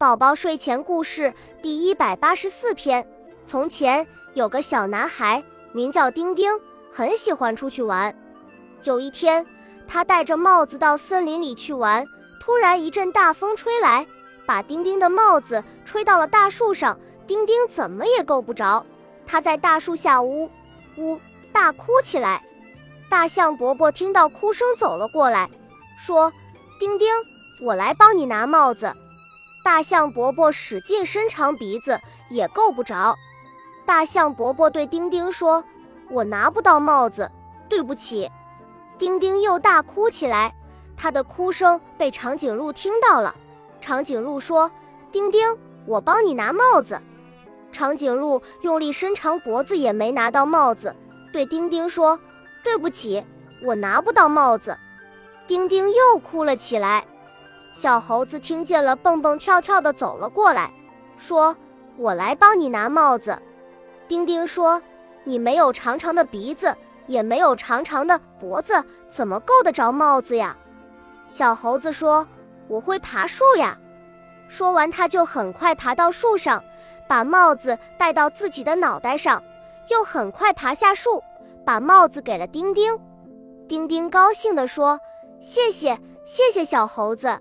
宝宝睡前故事第一百八十四篇。从前有个小男孩，名叫丁丁，很喜欢出去玩。有一天，他戴着帽子到森林里去玩，突然一阵大风吹来，把丁丁的帽子吹到了大树上。丁丁怎么也够不着，他在大树下呜呜大哭起来。大象伯伯听到哭声走了过来，说：“丁丁，我来帮你拿帽子。”大象伯伯使劲伸长鼻子，也够不着。大象伯伯对丁丁说：“我拿不到帽子，对不起。”丁丁又大哭起来，他的哭声被长颈鹿听到了。长颈鹿说：“丁丁，我帮你拿帽子。”长颈鹿用力伸长脖子，也没拿到帽子，对丁丁说：“对不起，我拿不到帽子。”丁丁又哭了起来。小猴子听见了，蹦蹦跳跳地走了过来，说：“我来帮你拿帽子。”丁丁说：“你没有长长的鼻子，也没有长长的脖子，怎么够得着帽子呀？”小猴子说：“我会爬树呀。”说完，他就很快爬到树上，把帽子戴到自己的脑袋上，又很快爬下树，把帽子给了丁丁。丁丁高兴地说：“谢谢，谢谢小猴子。”